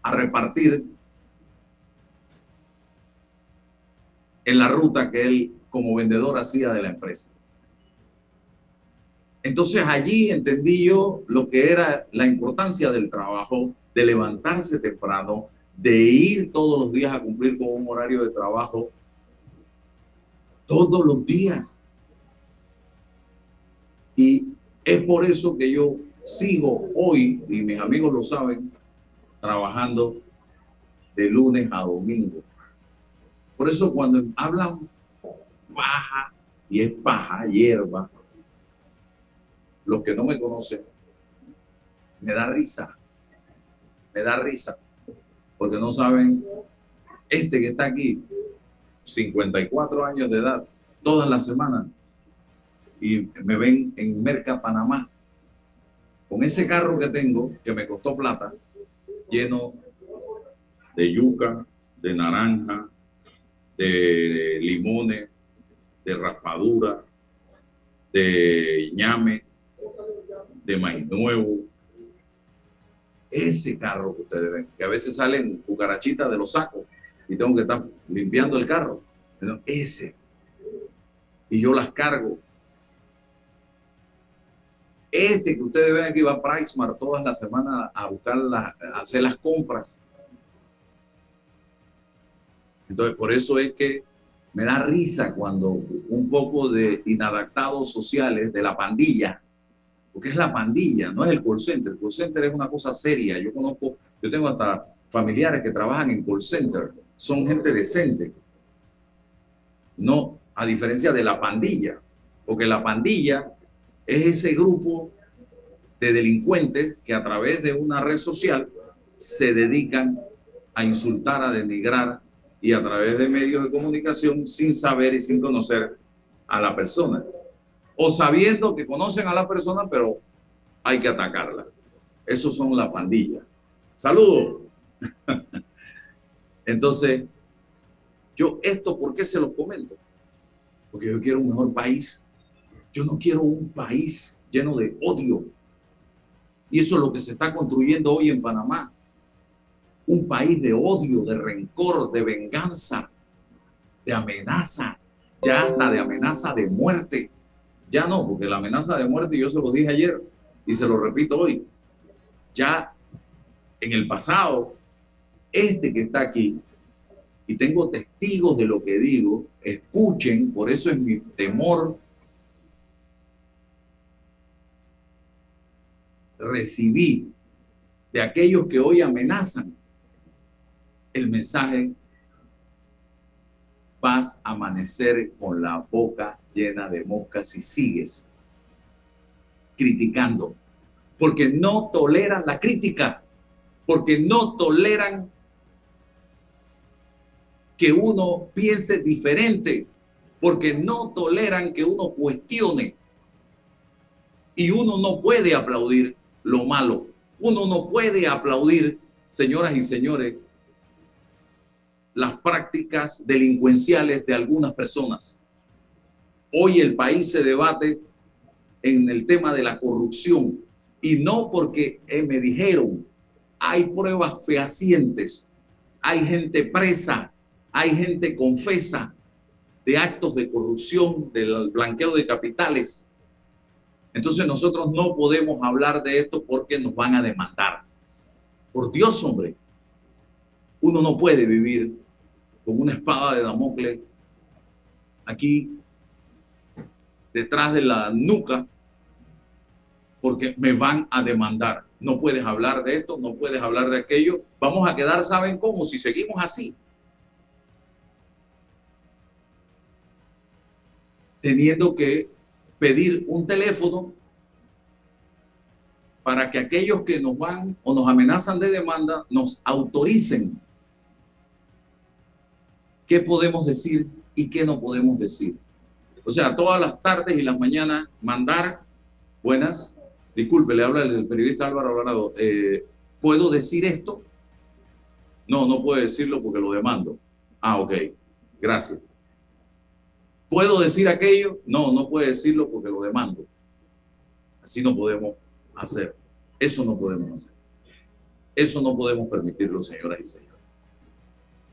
a repartir en la ruta que él como vendedor hacía de la empresa. Entonces allí entendí yo lo que era la importancia del trabajo, de levantarse temprano, de ir todos los días a cumplir con un horario de trabajo, todos los días. Y es por eso que yo sigo hoy, y mis amigos lo saben, trabajando de lunes a domingo. Por eso cuando hablan paja, y es paja, hierba, los que no me conocen, me da risa, me da risa, porque no saben, este que está aquí, 54 años de edad, todas las semanas, y me ven en Merca, Panamá, con ese carro que tengo, que me costó plata, lleno de yuca, de naranja, de limones, de raspadura, de ñame, de maíz nuevo. Ese carro que ustedes ven, que a veces salen cucarachitas de los sacos y tengo que estar limpiando el carro. Ese. Y yo las cargo. Este que ustedes ven aquí va a PriceMart todas las semanas a buscar a hacer las compras entonces, por eso es que me da risa cuando un poco de inadaptados sociales de la pandilla, porque es la pandilla, no es el call center. El call center es una cosa seria. Yo conozco, yo tengo hasta familiares que trabajan en call center, son gente decente. No, a diferencia de la pandilla, porque la pandilla es ese grupo de delincuentes que a través de una red social se dedican a insultar, a denigrar, y a través de medios de comunicación sin saber y sin conocer a la persona. O sabiendo que conocen a la persona, pero hay que atacarla. Esos son la pandilla. Saludos. Entonces, yo esto, ¿por qué se lo comento? Porque yo quiero un mejor país. Yo no quiero un país lleno de odio. Y eso es lo que se está construyendo hoy en Panamá un país de odio, de rencor, de venganza, de amenaza, ya hasta de amenaza de muerte. Ya no, porque la amenaza de muerte, yo se lo dije ayer y se lo repito hoy, ya en el pasado, este que está aquí y tengo testigos de lo que digo, escuchen, por eso es mi temor recibí de aquellos que hoy amenazan el mensaje, vas a amanecer con la boca llena de moscas si sigues criticando, porque no toleran la crítica, porque no toleran que uno piense diferente, porque no toleran que uno cuestione. Y uno no puede aplaudir lo malo. Uno no puede aplaudir, señoras y señores, las prácticas delincuenciales de algunas personas. Hoy el país se debate en el tema de la corrupción y no porque eh, me dijeron, hay pruebas fehacientes, hay gente presa, hay gente confesa de actos de corrupción, del blanqueo de capitales. Entonces nosotros no podemos hablar de esto porque nos van a demandar. Por Dios, hombre, uno no puede vivir con una espada de Damocles aquí detrás de la nuca porque me van a demandar. No puedes hablar de esto, no puedes hablar de aquello. Vamos a quedar, ¿saben cómo? Si seguimos así. Teniendo que pedir un teléfono para que aquellos que nos van o nos amenazan de demanda nos autoricen qué podemos decir y qué no podemos decir. O sea, todas las tardes y las mañanas mandar buenas, disculpe, le habla el periodista Álvaro Alvarado, eh, ¿puedo decir esto? No, no puedo decirlo porque lo demando. Ah, ok, gracias. ¿Puedo decir aquello? No, no puede decirlo porque lo demando. Así no podemos hacer. Eso no podemos hacer. Eso no podemos permitirlo, señoras y señores.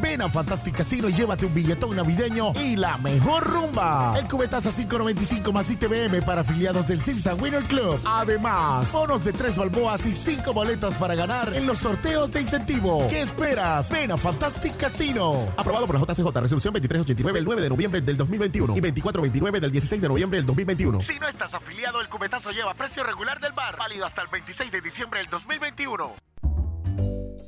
Ven a Fantastic Casino y llévate un billetón navideño y la mejor rumba. El cubetazo 595 más ITBM para afiliados del Cirsa Winner Club. Además, bonos de 3 balboas y 5 boletos para ganar en los sorteos de incentivo. ¿Qué esperas? Ven a Fantastic Casino. Aprobado por la JCJ, resolución 2389 el 9 de noviembre del 2021 y 2429 del 16 de noviembre del 2021. Si no estás afiliado, el cubetazo lleva precio regular del bar, válido hasta el 26 de diciembre del 2021.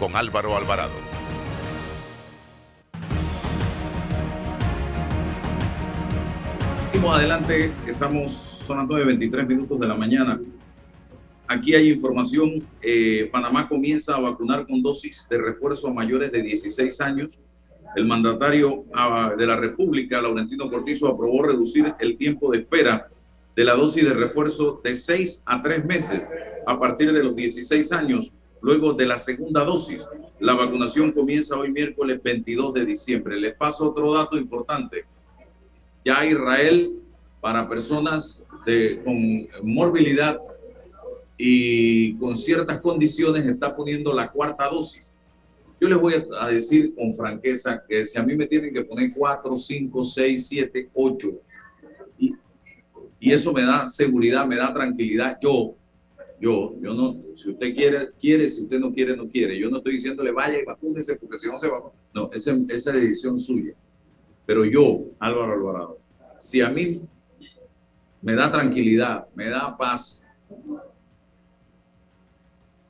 con Álvaro Alvarado. Adelante, estamos, son las 9.23 minutos de la mañana. Aquí hay información, eh, Panamá comienza a vacunar con dosis de refuerzo a mayores de 16 años. El mandatario ah, de la República, Laurentino Cortizo, aprobó reducir el tiempo de espera de la dosis de refuerzo de 6 a 3 meses a partir de los 16 años, luego de la segunda dosis. La vacunación comienza hoy miércoles 22 de diciembre. Les paso otro dato importante. Ya Israel, para personas de, con morbilidad y con ciertas condiciones, está poniendo la cuarta dosis. Yo les voy a decir con franqueza que si a mí me tienen que poner 4, 5, 6, 7, 8, y, y eso me da seguridad, me da tranquilidad, yo yo, yo no, si usted quiere, quiere, si usted no quiere, no quiere. Yo no estoy diciéndole vaya y vacúnese porque si no se va. No, esa, esa es decisión suya. Pero yo, Álvaro Alvarado, si a mí me da tranquilidad, me da paz,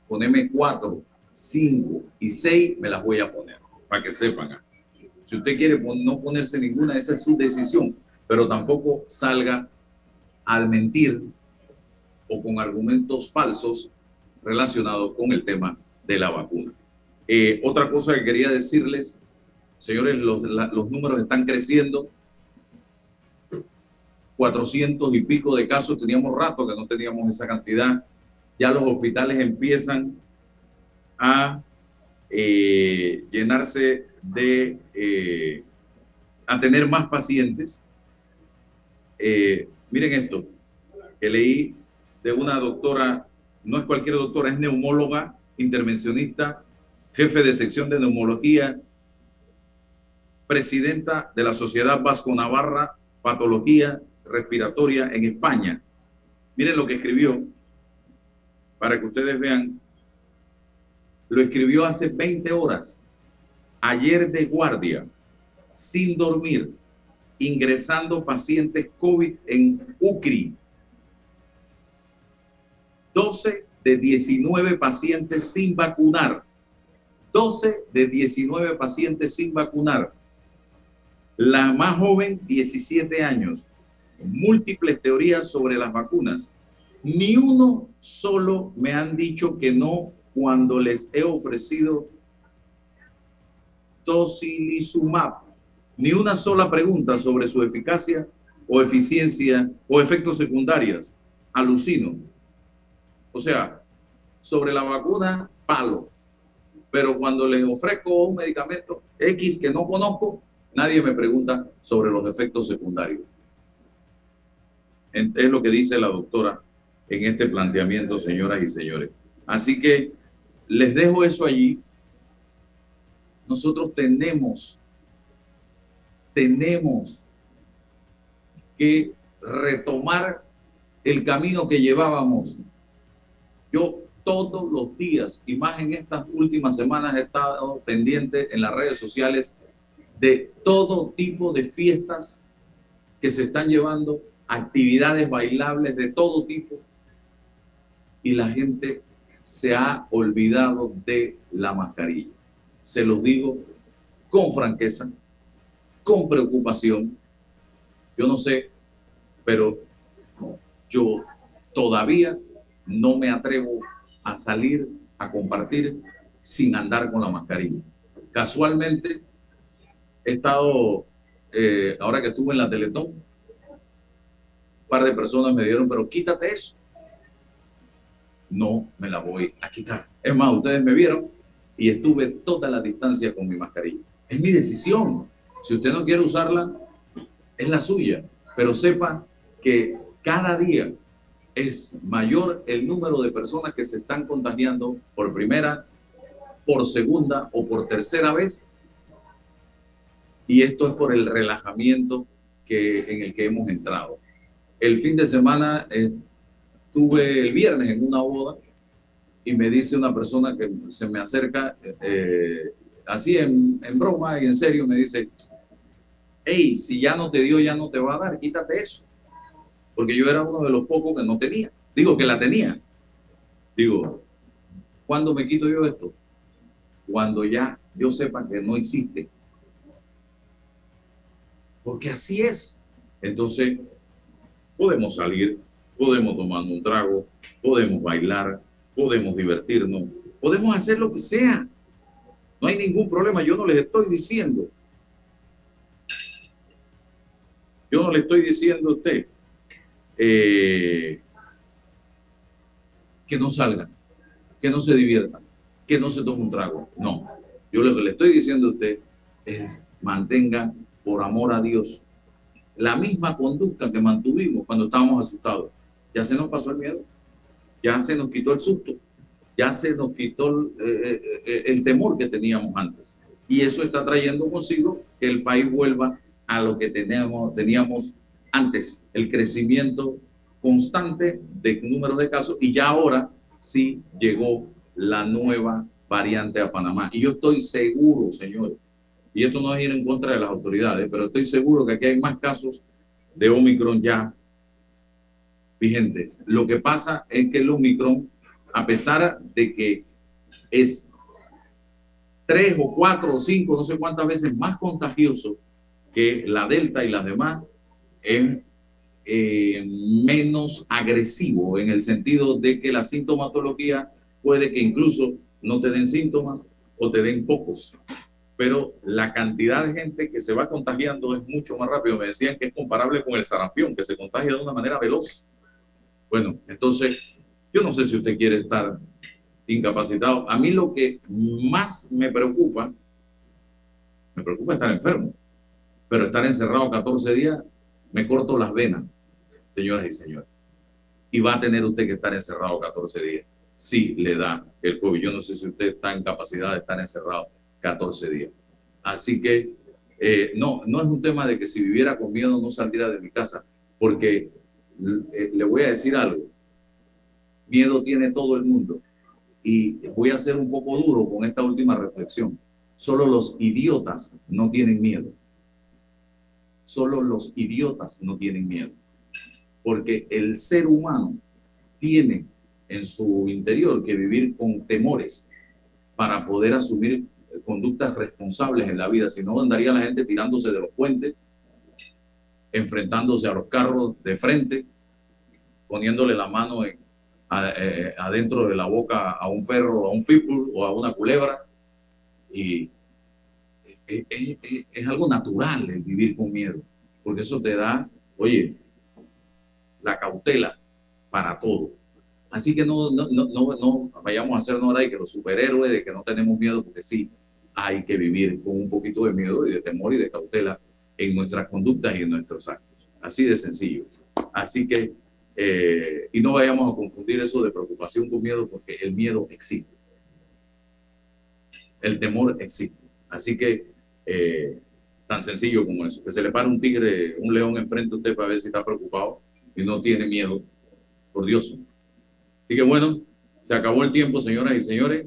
ponerme cuatro, cinco y seis, me las voy a poner, para que sepan. Si usted quiere no ponerse ninguna, esa es su decisión, pero tampoco salga al mentir o con argumentos falsos relacionados con el tema de la vacuna. Eh, otra cosa que quería decirles, señores, los, números están creciendo. 400 y pico de casos, teníamos rato que no teníamos esa cantidad. Ya los hospitales empiezan a eh, llenarse de, eh, a tener más pacientes. miren esto, que leí de una doctora, no es cualquier doctora, es neumóloga, intervencionista, jefe de sección de neumología, presidenta de la Sociedad Vasco Navarra Patología Respiratoria en España. Miren lo que escribió, para que ustedes vean. Lo escribió hace 20 horas, ayer de guardia, sin dormir, ingresando pacientes COVID en UCRI, 12 de 19 pacientes sin vacunar. 12 de 19 pacientes sin vacunar. La más joven, 17 años. Múltiples teorías sobre las vacunas. Ni uno solo me han dicho que no cuando les he ofrecido tocilizumab. Ni una sola pregunta sobre su eficacia o eficiencia o efectos secundarios. Alucino. O sea, sobre la vacuna, palo. Pero cuando les ofrezco un medicamento X que no conozco, nadie me pregunta sobre los efectos secundarios. Es lo que dice la doctora en este planteamiento, señoras y señores. Así que les dejo eso allí. Nosotros tenemos, tenemos que retomar el camino que llevábamos yo todos los días, y más en estas últimas semanas, he estado pendiente en las redes sociales de todo tipo de fiestas que se están llevando, actividades bailables de todo tipo, y la gente se ha olvidado de la mascarilla. Se los digo con franqueza, con preocupación. Yo no sé, pero yo todavía no me atrevo a salir a compartir sin andar con la mascarilla. Casualmente, he estado, eh, ahora que estuve en la Teletón, un par de personas me dieron, pero quítate eso. no me la voy a quitar. Es más, ustedes me vieron y estuve toda la distancia con mi mascarilla. Es mi decisión. Si usted no quiere usarla, es la suya. Pero sepa que cada día es mayor el número de personas que se están contagiando por primera, por segunda o por tercera vez. Y esto es por el relajamiento que, en el que hemos entrado. El fin de semana eh, estuve el viernes en una boda y me dice una persona que se me acerca, eh, así en, en, broma y en serio, me dice, hey, si ya no te dio, ya no te va a dar, quítate eso. Porque yo era uno de los pocos que no tenía. Digo que la tenía. Digo, ¿cuándo me quito yo esto? Cuando ya yo sepa que no existe. Porque así es. Entonces, podemos salir, podemos tomar un trago, podemos bailar, podemos divertirnos, podemos hacer lo que sea. No hay ningún problema. Yo no les estoy diciendo. Yo no le estoy diciendo a usted eh, que no salgan, que no se diviertan, que no se tome un trago. No. Yo lo que le estoy diciendo a usted es mantenga por amor a Dios la misma conducta que mantuvimos cuando estábamos asustados. Ya se nos pasó el miedo, ya se nos quitó el susto, ya se nos quitó el, eh, eh, el temor que teníamos antes. Y eso está trayendo consigo que el país vuelva a lo que teníamos, teníamos antes, el crecimiento constante de números de casos y ya ahora sí llegó la nueva variante a Panamá. Y yo estoy seguro, señores, y esto no es ir en contra de las autoridades, pero estoy seguro que aquí hay más casos de Omicron ya vigentes. Lo que pasa es que el Omicron, a pesar de que es tres o cuatro o cinco, no sé cuántas veces más contagioso que la Delta y las demás, es eh, menos agresivo en el sentido de que la sintomatología puede que incluso no te den síntomas o te den pocos pero la cantidad de gente que se va contagiando es mucho más rápido. Me decían que es comparable con el sarampión, que se contagia de una manera veloz. Bueno, entonces, yo no sé si usted quiere estar incapacitado. A mí lo que más me preocupa, me preocupa estar enfermo, pero estar encerrado 14 días, me corto las venas, señoras y señores. Y va a tener usted que estar encerrado 14 días. Sí, le da el COVID. Yo no sé si usted está en capacidad de estar encerrado 14 días. Así que eh, no, no es un tema de que si viviera con miedo no saliera de mi casa, porque eh, le voy a decir algo. Miedo tiene todo el mundo. Y voy a ser un poco duro con esta última reflexión. Solo los idiotas no tienen miedo. Solo los idiotas no tienen miedo. Porque el ser humano tiene en su interior que vivir con temores para poder asumir conductas responsables en la vida, si no andaría la gente tirándose de los puentes, enfrentándose a los carros de frente, poniéndole la mano en, eh, adentro de la boca a un perro, a un pitbull o a una culebra. Y es, algo natural el vivir con miedo, porque eso te da, oye, la cautela para todo. Así que no, no, no, no, vayamos a hacernos ahora de que los superhéroes, de que no tenemos miedo, porque sí, hay que vivir con un poquito de miedo y de temor y de cautela en nuestras conductas y en nuestros actos. Así de sencillo. Así que, eh, y no vayamos a confundir eso de preocupación con miedo, porque el miedo existe. El temor existe. Así que, eh, tan sencillo como eso, que se le para un tigre, un león enfrente a usted para ver si está preocupado y no tiene miedo, por Dios. Así que bueno, se acabó el tiempo, señoras y señores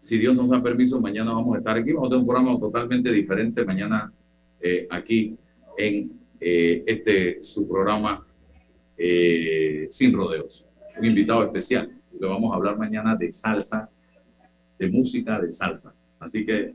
si Dios nos da permiso, mañana vamos a estar aquí. Vamos a tener un programa totalmente diferente mañana eh, aquí en eh, este su programa eh, Sin Rodeos. Un invitado especial. Le vamos a hablar mañana de salsa, de música de salsa. Así que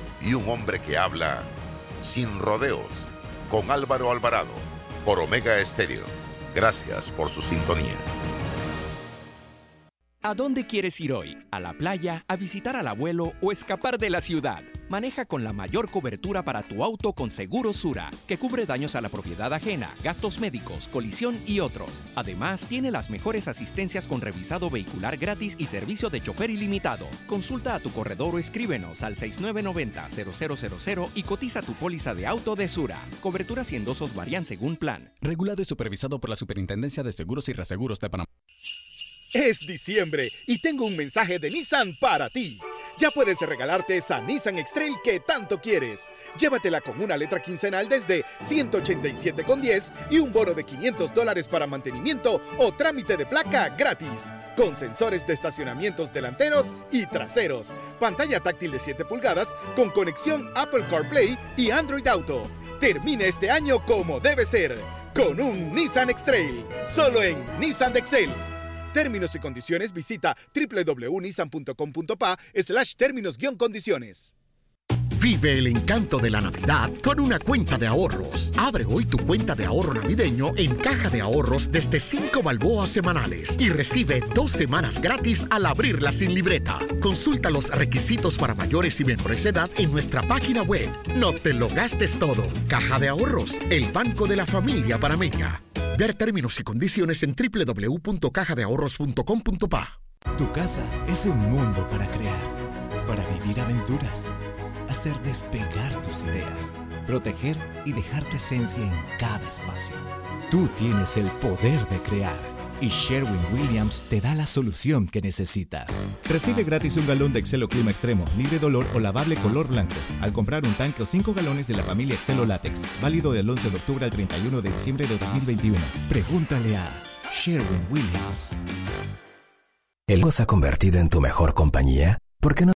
y un hombre que habla sin rodeos con Álvaro Alvarado por Omega Estéreo. Gracias por su sintonía. ¿A dónde quieres ir hoy? ¿A la playa? ¿A visitar al abuelo o escapar de la ciudad? Maneja con la mayor cobertura para tu auto con Seguro Sura, que cubre daños a la propiedad ajena, gastos médicos, colisión y otros. Además, tiene las mejores asistencias con revisado vehicular gratis y servicio de chofer ilimitado. Consulta a tu corredor o escríbenos al 6990-0000 y cotiza tu póliza de auto de Sura. Coberturas y endosos varían según plan. Regulado y supervisado por la Superintendencia de Seguros y Reaseguros de Panamá. Es diciembre y tengo un mensaje de Nissan para ti. Ya puedes regalarte esa Nissan X-Trail que tanto quieres. Llévatela con una letra quincenal desde 187,10 y un bono de 500 dólares para mantenimiento o trámite de placa gratis. Con sensores de estacionamientos delanteros y traseros. Pantalla táctil de 7 pulgadas con conexión Apple CarPlay y Android Auto. Termina este año como debe ser. Con un Nissan X-Trail. Solo en Nissan de Excel. Términos y condiciones visita www.nissan.com.pa slash términos guion condiciones. Vive el encanto de la Navidad con una cuenta de ahorros. Abre hoy tu cuenta de ahorro navideño en Caja de Ahorros desde 5 balboas semanales y recibe dos semanas gratis al abrirla sin libreta. Consulta los requisitos para mayores y menores de edad en nuestra página web. No te lo gastes todo. Caja de Ahorros, el banco de la familia panameña. Ver términos y condiciones en www.cajadeahorros.com.pa. Tu casa es un mundo para crear, para vivir aventuras, hacer despegar tus ideas, proteger y dejar tu esencia en cada espacio. Tú tienes el poder de crear y Sherwin Williams te da la solución que necesitas. Recibe gratis un galón de Excelo Clima Extremo, libre de olor o lavable color blanco al comprar un tanque o 5 galones de la familia Excelo Látex, válido del 11 de octubre al 31 de diciembre de 2021. Pregúntale a Sherwin Williams. ¿El se ha convertido en tu mejor compañía? ¿Por qué no